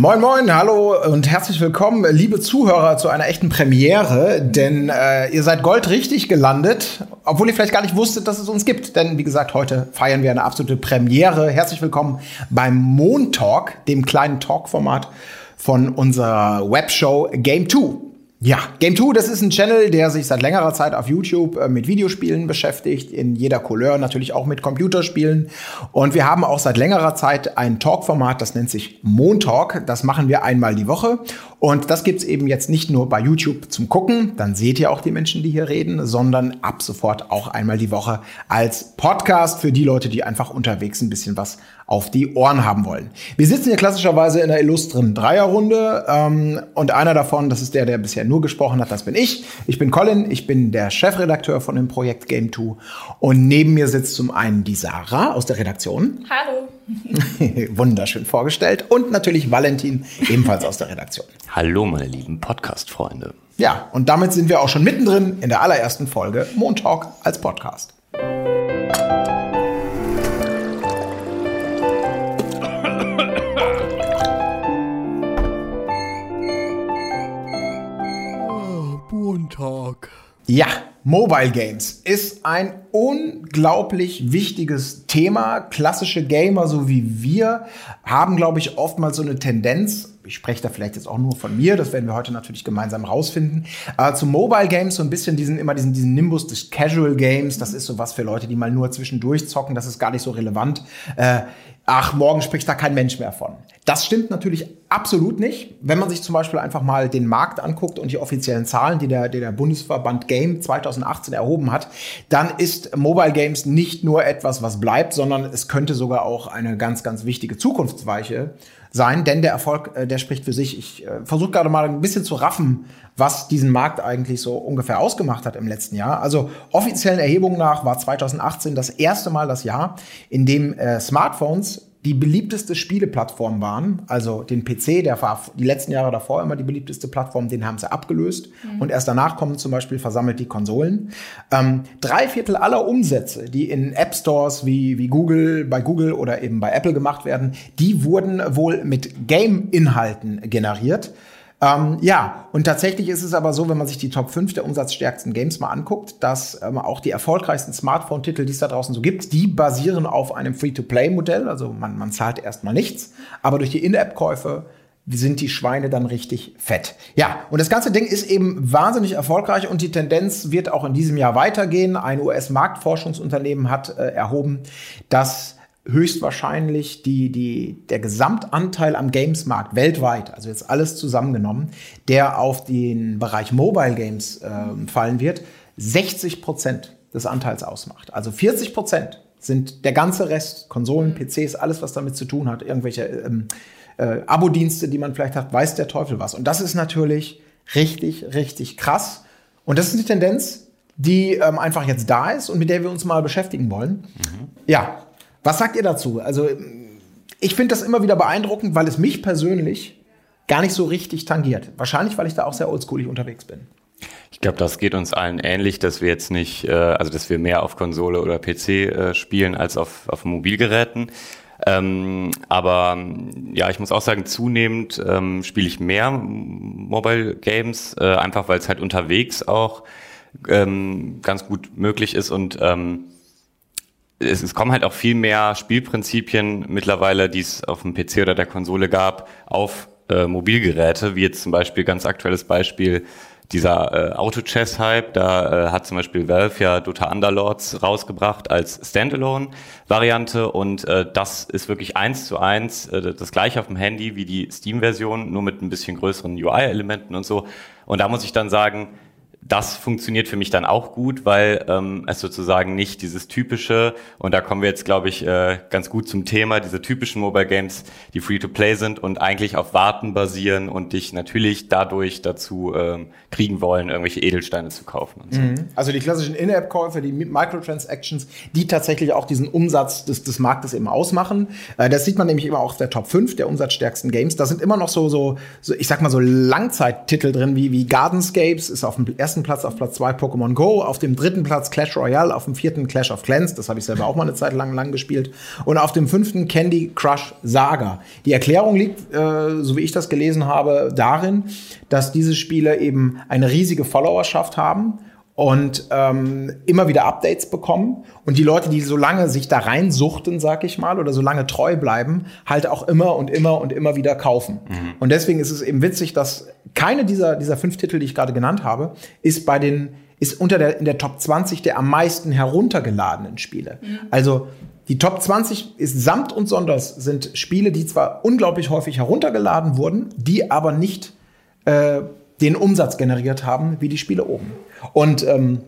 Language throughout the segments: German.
Moin, moin, hallo und herzlich willkommen, liebe Zuhörer, zu einer echten Premiere. Denn äh, ihr seid goldrichtig gelandet, obwohl ihr vielleicht gar nicht wusstet, dass es uns gibt. Denn wie gesagt, heute feiern wir eine absolute Premiere. Herzlich willkommen beim Montalk, dem kleinen Talkformat von unserer Webshow Game 2. Ja, Game 2, das ist ein Channel, der sich seit längerer Zeit auf YouTube äh, mit Videospielen beschäftigt, in jeder Couleur, natürlich auch mit Computerspielen. Und wir haben auch seit längerer Zeit ein Talk-Format, das nennt sich Montalk. Das machen wir einmal die Woche. Und das gibt's eben jetzt nicht nur bei YouTube zum Gucken, dann seht ihr auch die Menschen, die hier reden, sondern ab sofort auch einmal die Woche als Podcast für die Leute, die einfach unterwegs ein bisschen was auf die Ohren haben wollen. Wir sitzen hier klassischerweise in einer illustren Dreierrunde ähm, und einer davon, das ist der, der bisher nur gesprochen hat, das bin ich. Ich bin Colin, ich bin der Chefredakteur von dem Projekt Game 2 und neben mir sitzt zum einen die Sarah aus der Redaktion. Hallo. Wunderschön vorgestellt und natürlich Valentin ebenfalls aus der Redaktion. Hallo meine lieben Podcast-Freunde. Ja, und damit sind wir auch schon mittendrin in der allerersten Folge Montalk als Podcast. Montag. Ja, Mobile Games ist ein unglaublich wichtiges Thema. Klassische Gamer, so wie wir, haben, glaube ich, oftmals so eine Tendenz, ich spreche da vielleicht jetzt auch nur von mir, das werden wir heute natürlich gemeinsam rausfinden, äh, zu Mobile Games so ein bisschen diesen, immer diesen, diesen Nimbus des Casual Games, das ist so was für Leute, die mal nur zwischendurch zocken, das ist gar nicht so relevant. Äh, ach, morgen spricht da kein Mensch mehr von. Das stimmt natürlich absolut nicht. Wenn man sich zum Beispiel einfach mal den Markt anguckt und die offiziellen Zahlen, die der, die der Bundesverband Game 2018 erhoben hat, dann ist Mobile Games nicht nur etwas, was bleibt, sondern es könnte sogar auch eine ganz, ganz wichtige Zukunftsweiche sein, denn der Erfolg, äh, der spricht für sich. Ich äh, versuche gerade mal ein bisschen zu raffen, was diesen Markt eigentlich so ungefähr ausgemacht hat im letzten Jahr. Also offiziellen Erhebungen nach war 2018 das erste Mal das Jahr, in dem äh, Smartphones die beliebteste Spieleplattform waren. Also den PC, der war die letzten Jahre davor immer die beliebteste Plattform, den haben sie abgelöst. Mhm. Und erst danach kommen zum Beispiel versammelt die Konsolen. Ähm, drei Viertel aller Umsätze, die in App Stores wie, wie Google, bei Google oder eben bei Apple gemacht werden, die wurden wohl mit Game-Inhalten generiert. Ähm, ja, und tatsächlich ist es aber so, wenn man sich die Top 5 der umsatzstärksten Games mal anguckt, dass ähm, auch die erfolgreichsten Smartphone-Titel, die es da draußen so gibt, die basieren auf einem Free-to-Play-Modell. Also man, man zahlt erstmal nichts, aber durch die In-App-Käufe sind die Schweine dann richtig fett. Ja, und das ganze Ding ist eben wahnsinnig erfolgreich und die Tendenz wird auch in diesem Jahr weitergehen. Ein US-Marktforschungsunternehmen hat äh, erhoben, dass höchstwahrscheinlich die, die, der Gesamtanteil am Gamesmarkt weltweit, also jetzt alles zusammengenommen, der auf den Bereich Mobile Games äh, fallen wird, 60 Prozent des Anteils ausmacht. Also 40 Prozent sind der ganze Rest, Konsolen, PCs, alles, was damit zu tun hat, irgendwelche ähm, äh, Abo-Dienste, die man vielleicht hat, weiß der Teufel was. Und das ist natürlich richtig, richtig krass. Und das ist eine Tendenz, die ähm, einfach jetzt da ist und mit der wir uns mal beschäftigen wollen. Mhm. Ja, was sagt ihr dazu? Also, ich finde das immer wieder beeindruckend, weil es mich persönlich gar nicht so richtig tangiert. Wahrscheinlich, weil ich da auch sehr oldschoolig unterwegs bin. Ich glaube, das geht uns allen ähnlich, dass wir jetzt nicht, äh, also dass wir mehr auf Konsole oder PC äh, spielen als auf, auf Mobilgeräten. Ähm, aber ja, ich muss auch sagen, zunehmend ähm, spiele ich mehr Mobile Games, äh, einfach weil es halt unterwegs auch ähm, ganz gut möglich ist und ähm, es, es kommen halt auch viel mehr Spielprinzipien mittlerweile, die es auf dem PC oder der Konsole gab, auf äh, Mobilgeräte, wie jetzt zum Beispiel ganz aktuelles Beispiel dieser äh, Auto-Chess-Hype, da äh, hat zum Beispiel Valve ja Dota Underlords rausgebracht als Standalone-Variante und äh, das ist wirklich eins zu eins äh, das gleiche auf dem Handy wie die Steam-Version, nur mit ein bisschen größeren UI-Elementen und so. Und da muss ich dann sagen, das funktioniert für mich dann auch gut, weil ähm, es sozusagen nicht dieses typische, und da kommen wir jetzt, glaube ich, äh, ganz gut zum Thema, diese typischen Mobile Games, die Free-to-Play sind und eigentlich auf Warten basieren und dich natürlich dadurch dazu ähm, kriegen wollen, irgendwelche Edelsteine zu kaufen. So. Mhm. Also die klassischen In-App-Käufe, die Microtransactions, die tatsächlich auch diesen Umsatz des, des Marktes eben ausmachen. Äh, das sieht man nämlich immer auch auf der Top 5 der umsatzstärksten Games. Da sind immer noch so, so, so ich sag mal so Langzeittitel drin, wie, wie Gardenscapes ist auf dem ersten ersten Platz, auf Platz zwei Pokémon Go, auf dem dritten Platz Clash Royale, auf dem vierten Clash of Clans, das habe ich selber auch mal eine Zeit lang lang gespielt, und auf dem fünften Candy Crush Saga. Die Erklärung liegt, äh, so wie ich das gelesen habe, darin, dass diese Spiele eben eine riesige Followerschaft haben und ähm, immer wieder Updates bekommen und die Leute, die so lange sich da reinsuchten, sag ich mal, oder so lange treu bleiben, halt auch immer und immer und immer wieder kaufen. Mhm. Und deswegen ist es eben witzig, dass keine dieser, dieser fünf Titel, die ich gerade genannt habe, ist bei den ist unter der in der Top 20 der am meisten heruntergeladenen Spiele. Mhm. Also die Top 20 ist samt und sonders sind Spiele, die zwar unglaublich häufig heruntergeladen wurden, die aber nicht äh, den Umsatz generiert haben wie die Spiele oben. Und ähm,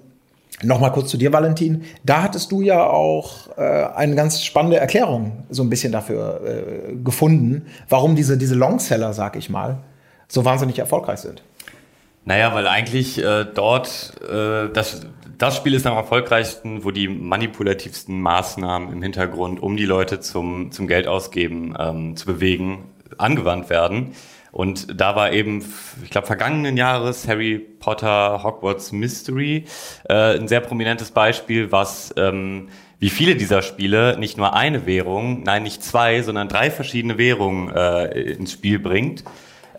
Nochmal kurz zu dir, Valentin. Da hattest du ja auch äh, eine ganz spannende Erklärung so ein bisschen dafür äh, gefunden, warum diese, diese Longseller, sag ich mal, so wahnsinnig erfolgreich sind. Naja, weil eigentlich äh, dort äh, das, das Spiel ist am erfolgreichsten, wo die manipulativsten Maßnahmen im Hintergrund, um die Leute zum, zum Geld ausgeben ähm, zu bewegen, angewandt werden. Und da war eben, ich glaube, vergangenen Jahres Harry Potter Hogwarts Mystery äh, ein sehr prominentes Beispiel, was ähm, wie viele dieser Spiele nicht nur eine Währung, nein, nicht zwei, sondern drei verschiedene Währungen äh, ins Spiel bringt,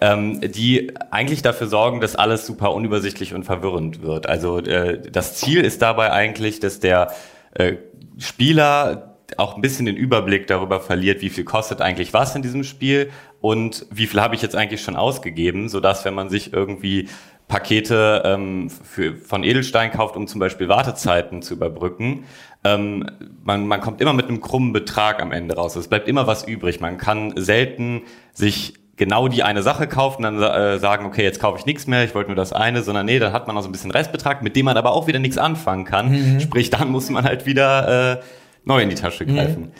ähm, die eigentlich dafür sorgen, dass alles super unübersichtlich und verwirrend wird. Also äh, das Ziel ist dabei eigentlich, dass der äh, Spieler auch ein bisschen den Überblick darüber verliert, wie viel kostet eigentlich was in diesem Spiel und wie viel habe ich jetzt eigentlich schon ausgegeben, so dass wenn man sich irgendwie Pakete ähm, für, von Edelstein kauft, um zum Beispiel Wartezeiten zu überbrücken, ähm, man, man kommt immer mit einem krummen Betrag am Ende raus. Es bleibt immer was übrig. Man kann selten sich genau die eine Sache kaufen, dann äh, sagen, okay, jetzt kaufe ich nichts mehr, ich wollte nur das eine, sondern nee, dann hat man noch so ein bisschen Restbetrag, mit dem man aber auch wieder nichts anfangen kann. Mhm. Sprich, dann muss man halt wieder äh, neu in die Tasche mhm. greifen. Mhm.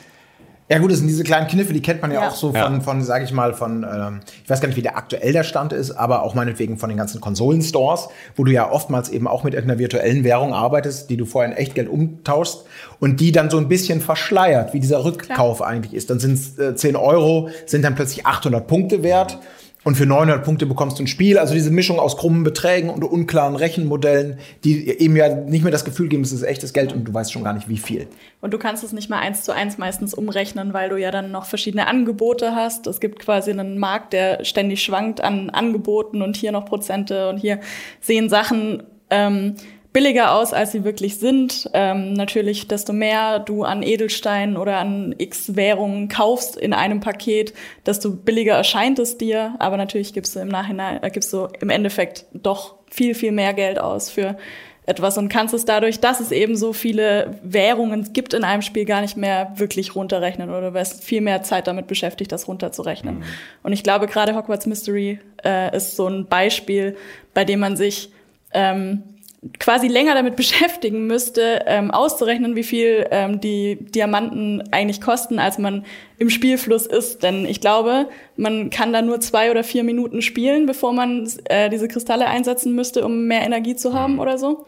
Ja gut, das sind diese kleinen Kniffe, die kennt man ja, ja. auch so von, ja. von sage ich mal, von, ähm, ich weiß gar nicht, wie der aktuell der Stand ist, aber auch meinetwegen von den ganzen Konsolenstores, wo du ja oftmals eben auch mit irgendeiner virtuellen Währung arbeitest, die du vorher in Echtgeld umtauschst und die dann so ein bisschen verschleiert, wie dieser Rückkauf Klar. eigentlich ist. Dann sind es äh, 10 Euro, sind dann plötzlich 800 Punkte wert. Mhm und für 900 Punkte bekommst du ein Spiel. Also diese Mischung aus krummen Beträgen und unklaren Rechenmodellen, die eben ja nicht mehr das Gefühl geben, es ist echtes Geld und du weißt schon gar nicht, wie viel. Und du kannst es nicht mal eins zu eins meistens umrechnen, weil du ja dann noch verschiedene Angebote hast. Es gibt quasi einen Markt, der ständig schwankt an Angeboten und hier noch Prozente und hier sehen Sachen ähm, billiger aus, als sie wirklich sind. Ähm, natürlich, desto mehr du an Edelsteinen oder an X Währungen kaufst in einem Paket, desto billiger erscheint es dir. Aber natürlich gibst du im Nachhinein, äh, gibst du im Endeffekt doch viel, viel mehr Geld aus für etwas und kannst es dadurch, dass es eben so viele Währungen gibt in einem Spiel, gar nicht mehr wirklich runterrechnen oder du wärst viel mehr Zeit damit beschäftigt, das runterzurechnen. Mhm. Und ich glaube, gerade Hogwarts Mystery äh, ist so ein Beispiel, bei dem man sich ähm, quasi länger damit beschäftigen müsste, ähm, auszurechnen, wie viel ähm, die Diamanten eigentlich kosten, als man im Spielfluss ist. Denn ich glaube, man kann da nur zwei oder vier Minuten spielen, bevor man äh, diese Kristalle einsetzen müsste, um mehr Energie zu haben oder so.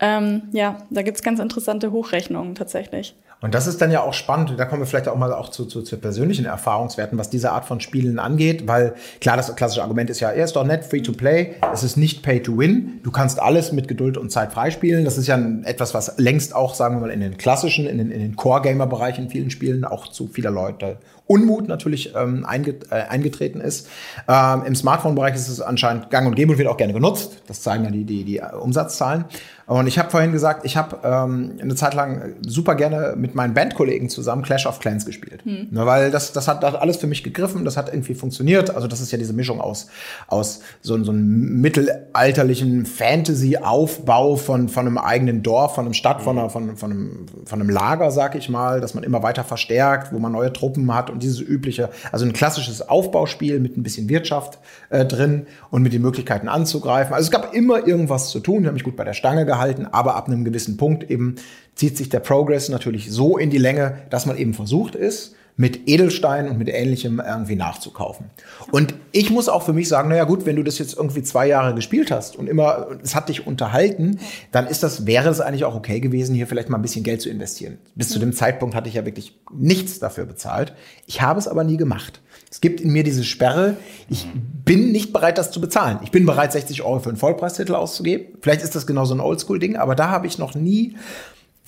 Ähm, ja, da gibt's ganz interessante Hochrechnungen tatsächlich. Und das ist dann ja auch spannend. Da kommen wir vielleicht auch mal auch zu, zu, zu persönlichen Erfahrungswerten, was diese Art von Spielen angeht. Weil klar, das klassische Argument ist ja, er ist doch nett, free to play. Es ist nicht pay to win. Du kannst alles mit Geduld und Zeit freispielen. Das ist ja etwas, was längst auch, sagen wir mal, in den klassischen, in den, in den Core-Gamer-Bereichen in vielen Spielen auch zu vieler Leute Unmut natürlich ähm, einget äh, eingetreten ist. Ähm, Im Smartphone-Bereich ist es anscheinend gang und gäbe und wird auch gerne genutzt. Das zeigen ja die, die, die Umsatzzahlen. Und ich habe vorhin gesagt, ich habe ähm, eine Zeit lang super gerne mit meinen Bandkollegen zusammen Clash of Clans gespielt. Hm. Ne, weil das, das hat, das hat alles für mich gegriffen, das hat irgendwie funktioniert. Also das ist ja diese Mischung aus, aus so, so einem mittelalterlichen Fantasy-Aufbau von, von einem eigenen Dorf, von einem Stadt, von, einer, von, von, einem, von einem Lager, sag ich mal, dass man immer weiter verstärkt, wo man neue Truppen hat und dieses übliche, also ein klassisches Aufbauspiel mit ein bisschen Wirtschaft äh, drin und mit den Möglichkeiten anzugreifen. Also es gab immer irgendwas zu tun, ich habe mich gut bei der Stange gehalten gehalten, aber ab einem gewissen Punkt eben zieht sich der Progress natürlich so in die Länge, dass man eben versucht ist, mit Edelsteinen und mit Ähnlichem irgendwie nachzukaufen. Und ich muss auch für mich sagen, naja gut, wenn du das jetzt irgendwie zwei Jahre gespielt hast und immer, es hat dich unterhalten, dann ist das, wäre es eigentlich auch okay gewesen, hier vielleicht mal ein bisschen Geld zu investieren. Bis zu dem Zeitpunkt hatte ich ja wirklich nichts dafür bezahlt. Ich habe es aber nie gemacht. Es gibt in mir diese Sperre, ich bin nicht bereit, das zu bezahlen. Ich bin bereit, 60 Euro für einen Vollpreistitel auszugeben. Vielleicht ist das genau so ein Oldschool-Ding, aber da habe ich noch nie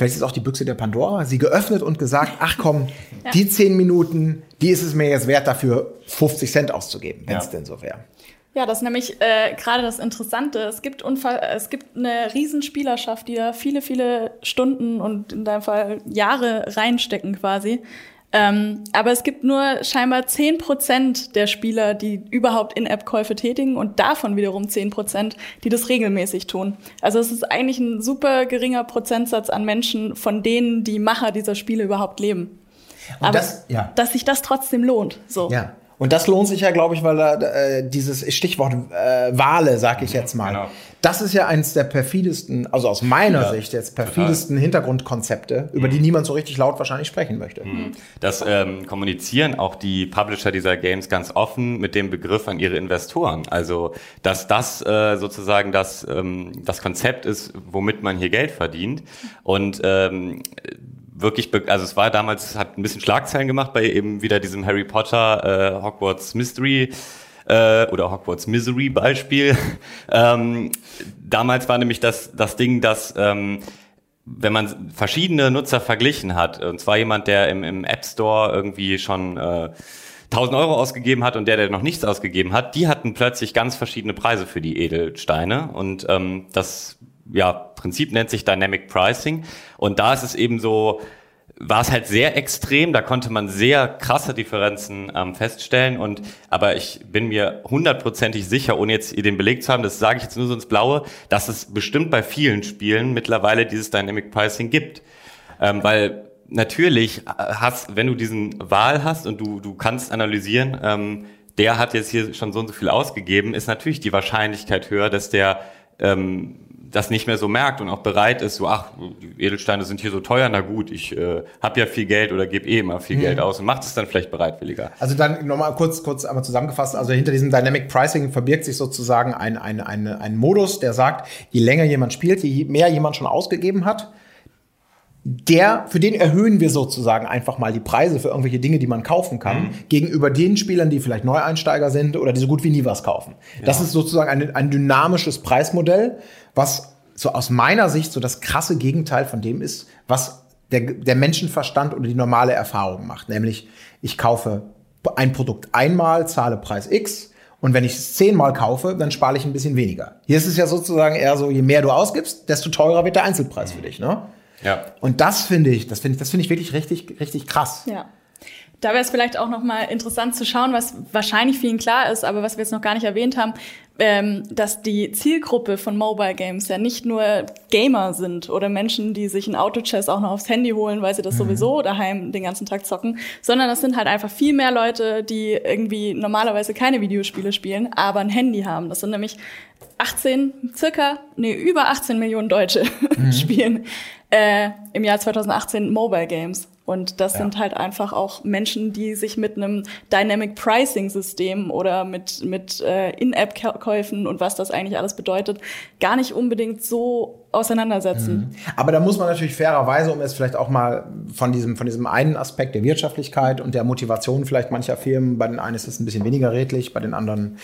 vielleicht ist auch die Büchse der Pandora, sie geöffnet und gesagt, ach komm, ja. die zehn Minuten, die ist es mir jetzt wert, dafür 50 Cent auszugeben, wenn es ja. denn so wäre. Ja, das ist nämlich äh, gerade das Interessante. Es gibt, Unfall, es gibt eine Riesenspielerschaft, die da viele, viele Stunden und in deinem Fall Jahre reinstecken quasi. Ähm, aber es gibt nur scheinbar zehn Prozent der Spieler, die überhaupt In-App-Käufe tätigen und davon wiederum zehn Prozent, die das regelmäßig tun. Also es ist eigentlich ein super geringer Prozentsatz an Menschen, von denen die Macher dieser Spiele überhaupt leben. Und aber das, ja. dass sich das trotzdem lohnt. So. Ja. Und das lohnt sich ja, glaube ich, weil da äh, dieses Stichwort äh, Wale, sag ich jetzt mal, genau. das ist ja eines der perfidesten, also aus meiner ja, Sicht jetzt perfidesten total. Hintergrundkonzepte, über mhm. die niemand so richtig laut wahrscheinlich sprechen möchte. Mhm. Das ähm, kommunizieren auch die Publisher dieser Games ganz offen mit dem Begriff an ihre Investoren. Also, dass das äh, sozusagen das, ähm, das Konzept ist, womit man hier Geld verdient. Und ähm, wirklich, also es war damals, hat ein bisschen Schlagzeilen gemacht bei eben wieder diesem Harry Potter äh, Hogwarts Mystery äh, oder Hogwarts Misery Beispiel. ähm, damals war nämlich das, das Ding, dass ähm, wenn man verschiedene Nutzer verglichen hat, und zwar jemand, der im, im App Store irgendwie schon äh, 1000 Euro ausgegeben hat und der, der noch nichts ausgegeben hat, die hatten plötzlich ganz verschiedene Preise für die Edelsteine und ähm, das ja, Prinzip nennt sich Dynamic Pricing. Und da ist es eben so, war es halt sehr extrem, da konnte man sehr krasse Differenzen ähm, feststellen und aber ich bin mir hundertprozentig sicher, ohne jetzt den Beleg zu haben, das sage ich jetzt nur so ins Blaue, dass es bestimmt bei vielen Spielen mittlerweile dieses Dynamic Pricing gibt. Ähm, weil natürlich äh, hast, wenn du diesen Wahl hast und du, du kannst analysieren, ähm, der hat jetzt hier schon so und so viel ausgegeben, ist natürlich die Wahrscheinlichkeit höher, dass der ähm, das nicht mehr so merkt und auch bereit ist, so, ach, die Edelsteine sind hier so teuer, na gut, ich äh, habe ja viel Geld oder gebe eh immer viel mhm. Geld aus und macht es dann vielleicht bereitwilliger. Also dann nochmal kurz, kurz einmal zusammengefasst, also hinter diesem Dynamic Pricing verbirgt sich sozusagen ein, ein, ein, ein Modus, der sagt, je länger jemand spielt, je mehr jemand schon ausgegeben hat, der, für den erhöhen wir sozusagen einfach mal die Preise für irgendwelche Dinge, die man kaufen kann, mhm. gegenüber den Spielern, die vielleicht Neueinsteiger sind oder die so gut wie nie was kaufen. Ja. Das ist sozusagen ein, ein dynamisches Preismodell, was so aus meiner Sicht so das krasse Gegenteil von dem ist, was der, der Menschenverstand oder die normale Erfahrung macht. Nämlich, ich kaufe ein Produkt einmal, zahle Preis X, und wenn ich es zehnmal kaufe, dann spare ich ein bisschen weniger. Hier ist es ja sozusagen eher so, je mehr du ausgibst, desto teurer wird der Einzelpreis für dich. Ne? Ja. Und das finde ich, das finde ich, das finde ich wirklich richtig, richtig krass. Ja. Da wäre es vielleicht auch noch mal interessant zu schauen, was wahrscheinlich vielen klar ist, aber was wir jetzt noch gar nicht erwähnt haben, ähm, dass die Zielgruppe von Mobile Games ja nicht nur Gamer sind oder Menschen, die sich ein Auto-Chess auch noch aufs Handy holen, weil sie das mhm. sowieso daheim den ganzen Tag zocken, sondern das sind halt einfach viel mehr Leute, die irgendwie normalerweise keine Videospiele spielen, aber ein Handy haben. Das sind nämlich 18, circa, nee, über 18 Millionen Deutsche mhm. spielen äh, im Jahr 2018 Mobile Games. Und das ja. sind halt einfach auch Menschen, die sich mit einem Dynamic Pricing System oder mit, mit äh, In-App-Käufen und was das eigentlich alles bedeutet, gar nicht unbedingt so auseinandersetzen. Mhm. Aber da muss man natürlich fairerweise, um jetzt vielleicht auch mal von diesem, von diesem einen Aspekt der Wirtschaftlichkeit und der Motivation vielleicht mancher Firmen, bei den einen ist es ein bisschen weniger redlich, bei den anderen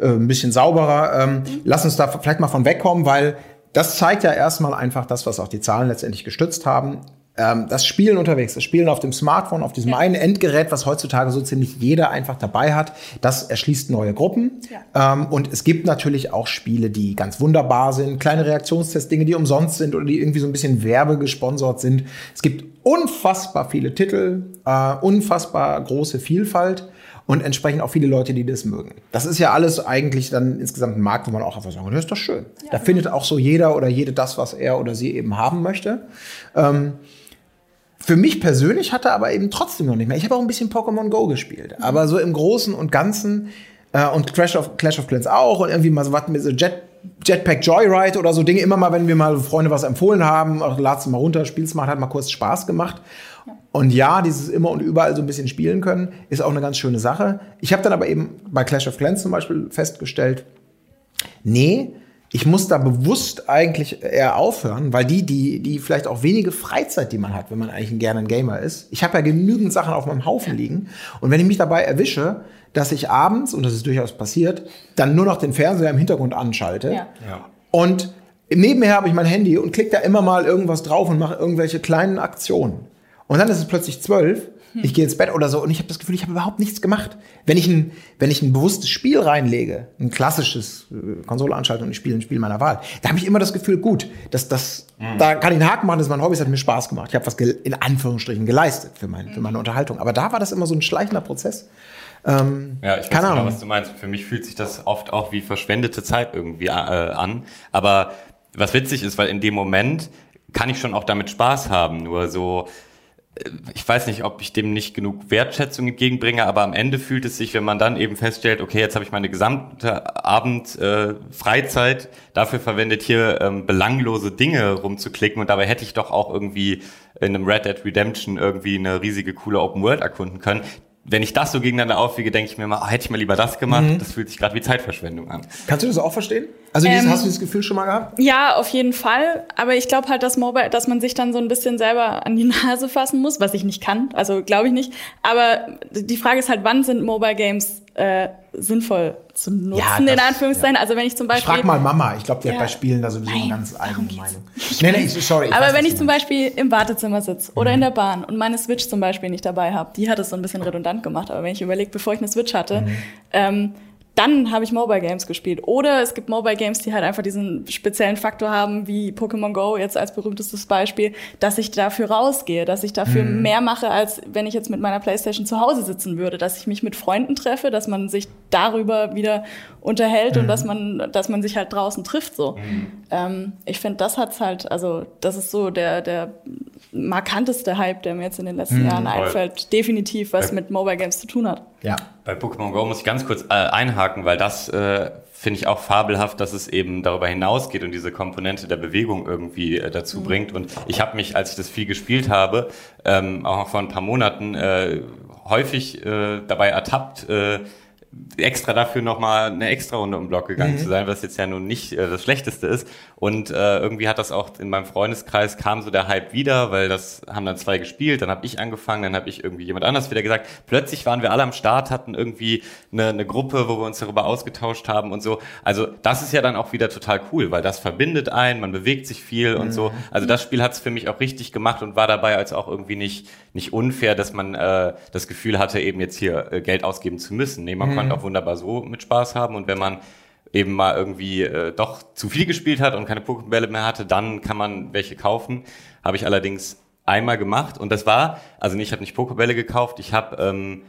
äh, ein bisschen sauberer. Ähm, mhm. Lass uns da vielleicht mal von wegkommen, weil das zeigt ja erstmal einfach das, was auch die Zahlen letztendlich gestützt haben. Ähm, das Spielen unterwegs, das Spielen auf dem Smartphone, auf diesem ja. einen Endgerät, was heutzutage so ziemlich jeder einfach dabei hat, das erschließt neue Gruppen. Ja. Ähm, und es gibt natürlich auch Spiele, die ganz wunderbar sind, kleine Reaktionstests, Dinge, die umsonst sind oder die irgendwie so ein bisschen werbegesponsert sind. Es gibt unfassbar viele Titel, äh, unfassbar große Vielfalt und entsprechend auch viele Leute, die das mögen. Das ist ja alles eigentlich dann insgesamt ein Markt, wo man auch einfach sagen kann, das ist doch schön. Ja. Da findet auch so jeder oder jede das, was er oder sie eben haben möchte. Ähm, für mich persönlich hatte aber eben trotzdem noch nicht mehr. Ich habe auch ein bisschen Pokémon Go gespielt, mhm. aber so im Großen und Ganzen äh, und Clash of, Clash of Clans auch und irgendwie mal so was mit so Jet, Jetpack Joyride oder so Dinge. Immer mal, wenn wir mal Freunde was empfohlen haben, lad's mal runter, spiel's mal, hat mal kurz Spaß gemacht. Und ja, dieses immer und überall so ein bisschen spielen können, ist auch eine ganz schöne Sache. Ich habe dann aber eben bei Clash of Clans zum Beispiel festgestellt, nee, ich muss da bewusst eigentlich eher aufhören, weil die, die, die vielleicht auch wenige Freizeit, die man hat, wenn man eigentlich gerne ein Gamer ist. Ich habe ja genügend Sachen auf meinem Haufen liegen. Und wenn ich mich dabei erwische, dass ich abends, und das ist durchaus passiert, dann nur noch den Fernseher im Hintergrund anschalte. Ja. Ja. Und nebenher habe ich mein Handy und klicke da immer mal irgendwas drauf und mache irgendwelche kleinen Aktionen. Und dann ist es plötzlich zwölf hm. Ich gehe ins Bett oder so und ich habe das Gefühl, ich habe überhaupt nichts gemacht. Wenn ich ein, wenn ich ein bewusstes Spiel reinlege, ein klassisches äh, Konsoleanschaltung und ich spiele ein Spiel meiner Wahl, da habe ich immer das Gefühl, gut, dass das, mhm. da kann ich einen Haken machen, das ist mein Hobby, es hat mir Spaß gemacht. Ich habe was in Anführungsstrichen geleistet für, mein, für meine Unterhaltung. Aber da war das immer so ein schleichender Prozess. Ähm, ja, ich weiß keine genau, was du meinst. Für mich fühlt sich das oft auch wie verschwendete Zeit irgendwie äh, an. Aber was witzig ist, weil in dem Moment kann ich schon auch damit Spaß haben. Nur so, ich weiß nicht, ob ich dem nicht genug Wertschätzung entgegenbringe, aber am Ende fühlt es sich, wenn man dann eben feststellt, okay, jetzt habe ich meine gesamte Abend äh, Freizeit dafür verwendet, hier ähm, belanglose Dinge rumzuklicken und dabei hätte ich doch auch irgendwie in einem Red Dead Redemption irgendwie eine riesige coole Open World erkunden können wenn ich das so gegeneinander aufwiege, denke ich mir mal, oh, hätte ich mal lieber das gemacht. Mhm. Das fühlt sich gerade wie Zeitverschwendung an. Kannst du das auch verstehen? Also dieses, ähm, hast du dieses Gefühl schon mal gehabt? Ja, auf jeden Fall. Aber ich glaube halt, dass Mobile, dass man sich dann so ein bisschen selber an die Nase fassen muss, was ich nicht kann. Also glaube ich nicht. Aber die Frage ist halt, wann sind Mobile Games äh, sinnvoll zu nutzen, ja, in Anführungszeichen. Ja. Also wenn ich zum Beispiel. Ich frag mal Mama, ich glaube, die ja. hat bei Spielen da sowieso eine ganz eigene Meinung. Nee, nee, sorry. Ich Aber weiß, wenn ich zum Beispiel im Wartezimmer sitze oder mhm. in der Bahn und meine Switch zum Beispiel nicht dabei habe, die hat es so ein bisschen redundant gemacht, aber wenn ich überlege, bevor ich eine Switch hatte, mhm. ähm, dann habe ich Mobile Games gespielt. Oder es gibt Mobile Games, die halt einfach diesen speziellen Faktor haben, wie Pokémon Go jetzt als berühmtestes Beispiel, dass ich dafür rausgehe, dass ich dafür mhm. mehr mache, als wenn ich jetzt mit meiner Playstation zu Hause sitzen würde, dass ich mich mit Freunden treffe, dass man sich darüber wieder unterhält mhm. und dass man, dass man sich halt draußen trifft. So, mhm. ähm, ich finde, das hat's halt, also das ist so der der markanteste Hype, der mir jetzt in den letzten mhm. Jahren einfällt, definitiv was mit Mobile Games zu tun hat. Ja. Bei Pokémon Go muss ich ganz kurz äh, einhaken, weil das äh, finde ich auch fabelhaft, dass es eben darüber hinausgeht und diese Komponente der Bewegung irgendwie äh, dazu mhm. bringt. Und ich habe mich, als ich das viel gespielt habe, ähm, auch noch vor ein paar Monaten äh, häufig äh, dabei ertappt, äh, extra dafür nochmal eine extra Runde um Block gegangen mhm. zu sein, was jetzt ja nun nicht äh, das Schlechteste ist. Und äh, irgendwie hat das auch in meinem Freundeskreis kam so der Hype wieder, weil das haben dann zwei gespielt, dann habe ich angefangen, dann habe ich irgendwie jemand anders wieder gesagt. Plötzlich waren wir alle am Start, hatten irgendwie eine, eine Gruppe, wo wir uns darüber ausgetauscht haben und so. Also das ist ja dann auch wieder total cool, weil das verbindet einen, man bewegt sich viel mhm. und so. Mhm. Also das Spiel hat es für mich auch richtig gemacht und war dabei als auch irgendwie nicht nicht unfair, dass man äh, das Gefühl hatte, eben jetzt hier äh, Geld ausgeben zu müssen. Nee, man mhm. Konnte auch wunderbar so mit Spaß haben und wenn man eben mal irgendwie äh, doch zu viel gespielt hat und keine Pokébälle mehr hatte, dann kann man welche kaufen. Habe ich allerdings einmal gemacht und das war, also nee, ich habe nicht Pokébälle gekauft, ich habe, ähm,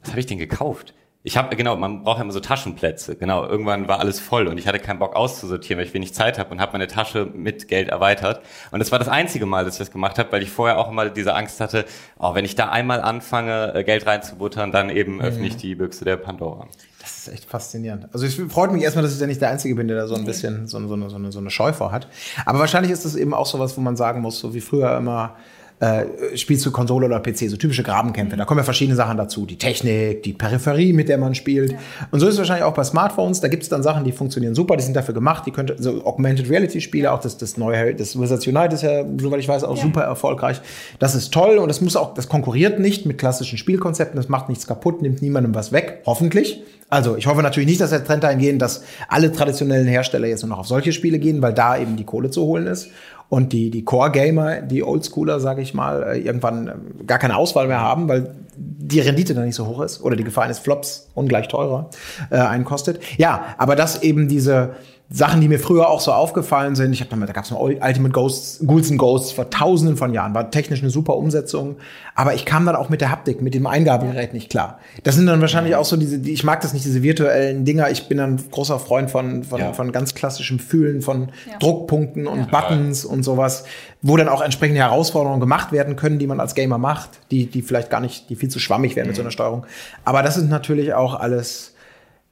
was habe ich denn gekauft? Ich habe, genau, man braucht ja immer so Taschenplätze. Genau, irgendwann war alles voll und ich hatte keinen Bock auszusortieren, weil ich wenig Zeit habe und habe meine Tasche mit Geld erweitert. Und das war das einzige Mal, dass ich das gemacht habe, weil ich vorher auch immer diese Angst hatte, oh, wenn ich da einmal anfange, äh, Geld reinzubuttern, dann eben mhm. öffne ich die Büchse der Pandora. Das ist echt faszinierend. Also es freut mich erstmal, dass ich ja nicht der Einzige bin, der da so ein bisschen so, so, eine, so, eine, so eine Scheu vor hat. Aber wahrscheinlich ist das eben auch so was, wo man sagen muss, so wie früher immer, äh, spielst du Konsole oder PC, so typische Grabenkämpfe. Da kommen ja verschiedene Sachen dazu. Die Technik, die Peripherie, mit der man spielt. Ja. Und so ist es wahrscheinlich auch bei Smartphones. Da gibt es dann Sachen, die funktionieren super, die sind dafür gemacht. Die könnte, so Augmented Reality Spiele, auch das, das neue, das Wizards Unite ist ja, soweit ich weiß, auch ja. super erfolgreich. Das ist toll und das muss auch, das konkurriert nicht mit klassischen Spielkonzepten. Das macht nichts kaputt, nimmt niemandem was weg. Hoffentlich. Also ich hoffe natürlich nicht, dass der Trend dahin geht, dass alle traditionellen Hersteller jetzt nur noch auf solche Spiele gehen, weil da eben die Kohle zu holen ist und die, die Core-Gamer, die Oldschooler, sage ich mal, äh, irgendwann ähm, gar keine Auswahl mehr haben, weil die Rendite dann nicht so hoch ist oder die Gefahr eines Flops ungleich teurer äh, einkostet. Ja, aber dass eben diese Sachen, die mir früher auch so aufgefallen sind. Ich habe da gab es noch Ultimate Ghosts, Ghouls and Ghosts vor tausenden von Jahren. War technisch eine super Umsetzung. Aber ich kam dann auch mit der Haptik, mit dem Eingabegerät nicht klar. Das sind dann wahrscheinlich auch so diese, die, ich mag das nicht, diese virtuellen Dinger. Ich bin dann großer Freund von, von, ja. von ganz klassischem Fühlen von ja. Druckpunkten und ja. Buttons und sowas, wo dann auch entsprechende Herausforderungen gemacht werden können, die man als Gamer macht, die, die vielleicht gar nicht, die viel zu schwammig werden mhm. mit so einer Steuerung. Aber das sind natürlich auch alles,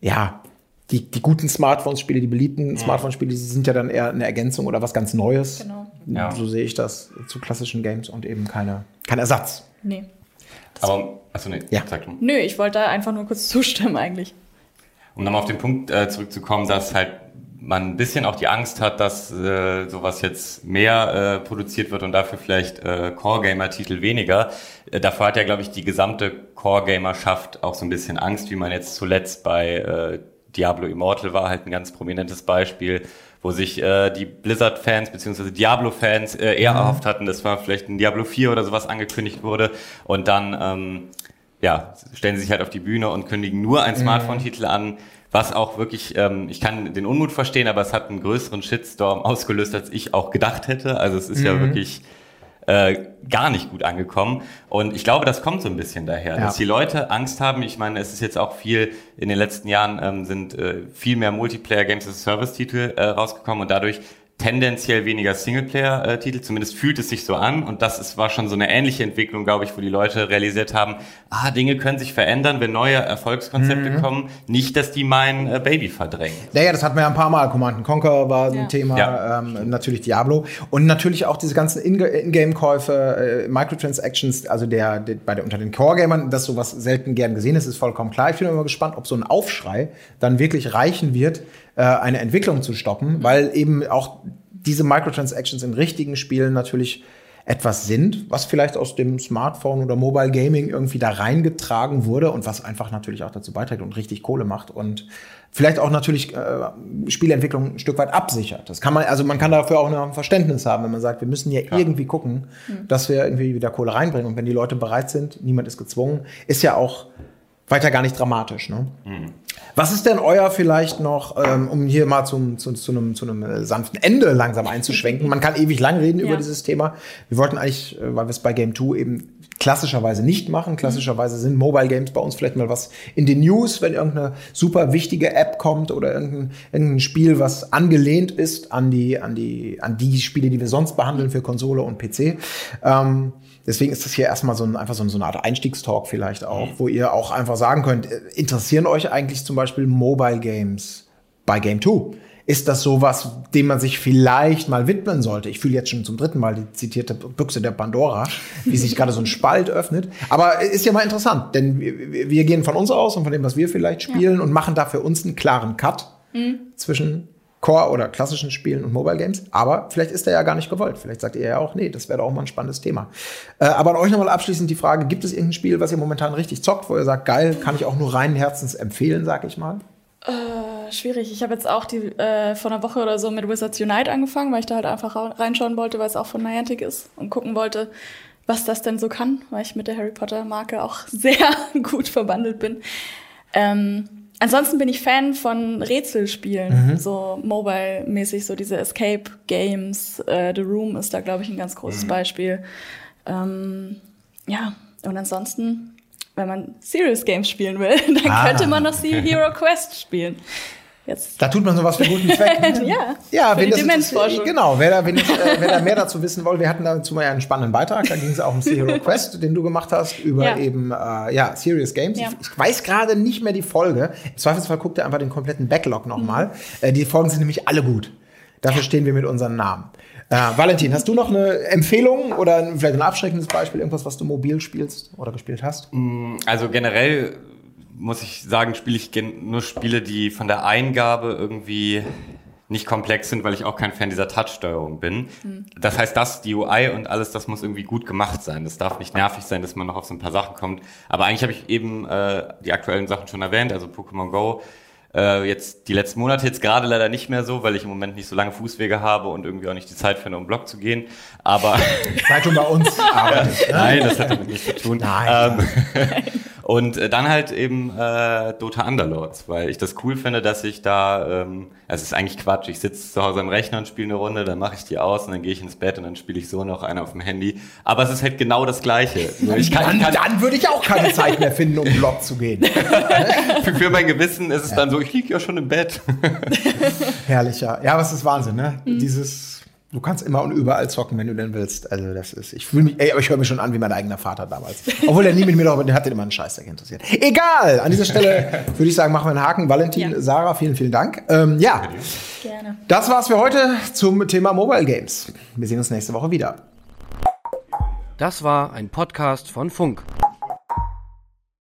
ja, die, die guten Smartphones-Spiele, die beliebten Smartphone-Spiele, die sind ja dann eher eine Ergänzung oder was ganz Neues. Genau. Ja. So sehe ich das zu klassischen Games und eben keine, kein Ersatz. Nee. Aber, achso, nee, Ja. sag du. Nö, ich wollte da einfach nur kurz zustimmen eigentlich. Um nochmal auf den Punkt äh, zurückzukommen, dass halt man ein bisschen auch die Angst hat, dass äh, sowas jetzt mehr äh, produziert wird und dafür vielleicht äh, Core-Gamer-Titel weniger. Äh, davor hat ja, glaube ich, die gesamte Core-Gamerschaft auch so ein bisschen Angst, wie man jetzt zuletzt bei äh, Diablo Immortal war, halt ein ganz prominentes Beispiel, wo sich äh, die Blizzard-Fans bzw. Diablo-Fans äh, eher erhofft hatten, dass mal vielleicht ein Diablo 4 oder sowas angekündigt wurde und dann ähm, ja, stellen sie sich halt auf die Bühne und kündigen nur einen Smartphone-Titel an, was auch wirklich, ähm, ich kann den Unmut verstehen, aber es hat einen größeren Shitstorm ausgelöst, als ich auch gedacht hätte. Also es ist ja wirklich äh, gar nicht gut angekommen. Und ich glaube, das kommt so ein bisschen daher, Ja. dass die Leute Angst haben. Ich meine, es ist jetzt auch viel, in den letzten Jahren ähm, sind äh, viel mehr Multiplayer-Games as a Service-Titel äh, rausgekommen und dadurch tendenziell weniger Singleplayer-Titel, zumindest fühlt es sich so an und das ist, war schon so eine ähnliche Entwicklung, glaube ich, wo die Leute realisiert haben, ah, Dinge können sich verändern, wenn neue Erfolgskonzepte kommen, nicht, dass die mein äh, Baby verdrängen. Naja, das hatten wir ja ein paar Mal. Command Conquer war ein Ja. Thema, Ja. ähm, natürlich Diablo. Und natürlich auch diese ganzen Ingame-Käufe, äh, Microtransactions, also der, der bei der, unter den Core-Gamern, dass sowas selten gern gesehen ist, ist vollkommen klar. Ich bin immer gespannt, ob so ein Aufschrei dann wirklich reichen wird, äh, eine Entwicklung zu stoppen, weil eben auch diese Microtransactions in richtigen Spielen natürlich etwas sind, was vielleicht aus dem Smartphone oder Mobile Gaming irgendwie da reingetragen wurde und was einfach natürlich auch dazu beiträgt und richtig Kohle macht und vielleicht auch natürlich äh, Spielentwicklung ein Stück weit absichert. Das kann man, also man kann dafür auch noch ein Verständnis haben, wenn man sagt, wir müssen ja irgendwie gucken, dass wir irgendwie wieder Kohle reinbringen. Und wenn die Leute bereit sind, niemand ist gezwungen, ist ja auch weiter gar nicht dramatisch. Ne? Was ist denn euer vielleicht noch, ähm, um hier mal zum, zu, zu, einem, zu einem äh, sanften Ende langsam einzuschwenken? Man kann ewig lang reden über Ja. dieses Thema. Wir wollten eigentlich, äh, weil wir es bei Game 2 eben klassischerweise nicht machen. Klassischerweise sind Mobile Games bei uns vielleicht mal was in den News, wenn irgendeine super wichtige App kommt oder irgendein, irgendein Spiel, was angelehnt ist an die, an die, an die Spiele, die wir sonst behandeln für Konsole und PC. Ähm, Deswegen ist das hier erstmal so ein, einfach so, ein- so eine Art Einstiegstalk vielleicht auch, wo ihr auch einfach sagen könnt, äh, interessieren euch eigentlich zum Beispiel Mobile Games bei Game 2? Ist das sowas, dem man sich vielleicht mal widmen sollte? Ich fühle jetzt schon zum dritten Mal die zitierte Büchse der Pandora, wie sich gerade so ein Spalt öffnet. Aber ist ja mal interessant, denn wir, wir gehen von uns aus und von dem, was wir vielleicht spielen und machen da für uns einen klaren Cut zwischen Core oder klassischen Spielen und Mobile Games. Aber vielleicht ist der ja gar nicht gewollt. Vielleicht sagt ihr ja auch, nee, das wäre doch auch mal ein spannendes Thema. Äh, aber an euch nochmal abschließend die Frage, gibt es irgendein Spiel, was ihr momentan richtig zockt, wo ihr sagt, geil, kann ich auch nur reinen Herzens empfehlen, sag ich mal? Äh, schwierig. Ich habe jetzt auch die äh, vor einer Woche oder so mit Wizards Unite angefangen, weil ich da halt einfach reinschauen wollte, weil es auch von Niantic ist und gucken wollte, was das denn so kann, weil ich mit der Harry Potter Marke auch sehr gut verbandelt bin. Ähm, ansonsten bin ich Fan von Rätselspielen, so mobile-mäßig, so diese Escape Games. Äh, The Room ist da, glaube ich, ein ganz großes Beispiel. Ähm, ja, und ansonsten, wenn man Serious Games spielen will, dann Ah. könnte man noch die Hero Quest spielen. Jetzt. Da tut man sowas für guten Zweck. Ja, Ja, für wenn die das Genau, wer da, wenn, äh, wer da mehr dazu wissen will, wir hatten dazu mal einen spannenden Beitrag, da ging es auch um Zero Quest, den du gemacht hast, über Ja. eben äh, ja, Serious Games. Ja. Ich, ich weiß gerade nicht mehr die Folge. Im Zweifelsfall guckt ihr einfach den kompletten Backlog nochmal. Mhm. Äh, die Folgen sind nämlich alle gut. Dafür stehen wir mit unseren Namen. Äh, Valentin, hast du noch eine Empfehlung oder vielleicht ein abschreckendes Beispiel, irgendwas, was du mobil spielst oder gespielt hast? Also generell muss ich sagen, spiele ich nur Spiele, die von der Eingabe irgendwie nicht komplex sind, weil ich auch kein Fan dieser Touch-Steuerung bin. Das heißt, das, die UI und alles, das muss irgendwie gut gemacht sein. Das darf nicht nervig sein, dass man noch auf so ein paar Sachen kommt. Aber eigentlich habe ich eben äh, die aktuellen Sachen schon erwähnt, also Pokémon Go. Äh, jetzt die letzten Monate jetzt gerade leider nicht mehr so, weil ich im Moment nicht so lange Fußwege habe und irgendwie auch nicht die Zeit finde, um Blog zu gehen. Aber Seit du bei uns arbeitest. ne? Nein, das hat damit nichts zu tun. Nein. Ähm, und äh, dann halt eben äh, Dota Underlords, weil ich das cool finde, dass ich da, ähm, es ist eigentlich Quatsch, ich sitze zu Hause am Rechner und spiele eine Runde, dann mache ich die aus und dann gehe ich ins Bett und dann spiele ich so noch eine auf dem Handy. Aber es ist halt genau das Gleiche. Ich kann, Dann, kann, dann würde ich auch keine Zeit mehr finden, um Blog zu gehen. für, für mein Gewissen ist es dann so, ich liege ja schon im Bett. Herrlicher. Ja, aber es ist Wahnsinn, ne? Dieses, du kannst immer und überall zocken, wenn du denn willst. Also das ist, ich fühle mich, ey, aber ich höre mich schon an wie mein eigener Vater damals. Obwohl er nie mit mir darüber, der hat den immer einen Scheißdreck interessiert. Egal, an dieser Stelle würde ich sagen, machen wir einen Haken. Valentin, Ja. Sarah, vielen, vielen Dank. Ähm, ja, Gerne. das war's für heute zum Thema Mobile Games. Wir sehen uns nächste Woche wieder. Das war ein Podcast von Funk.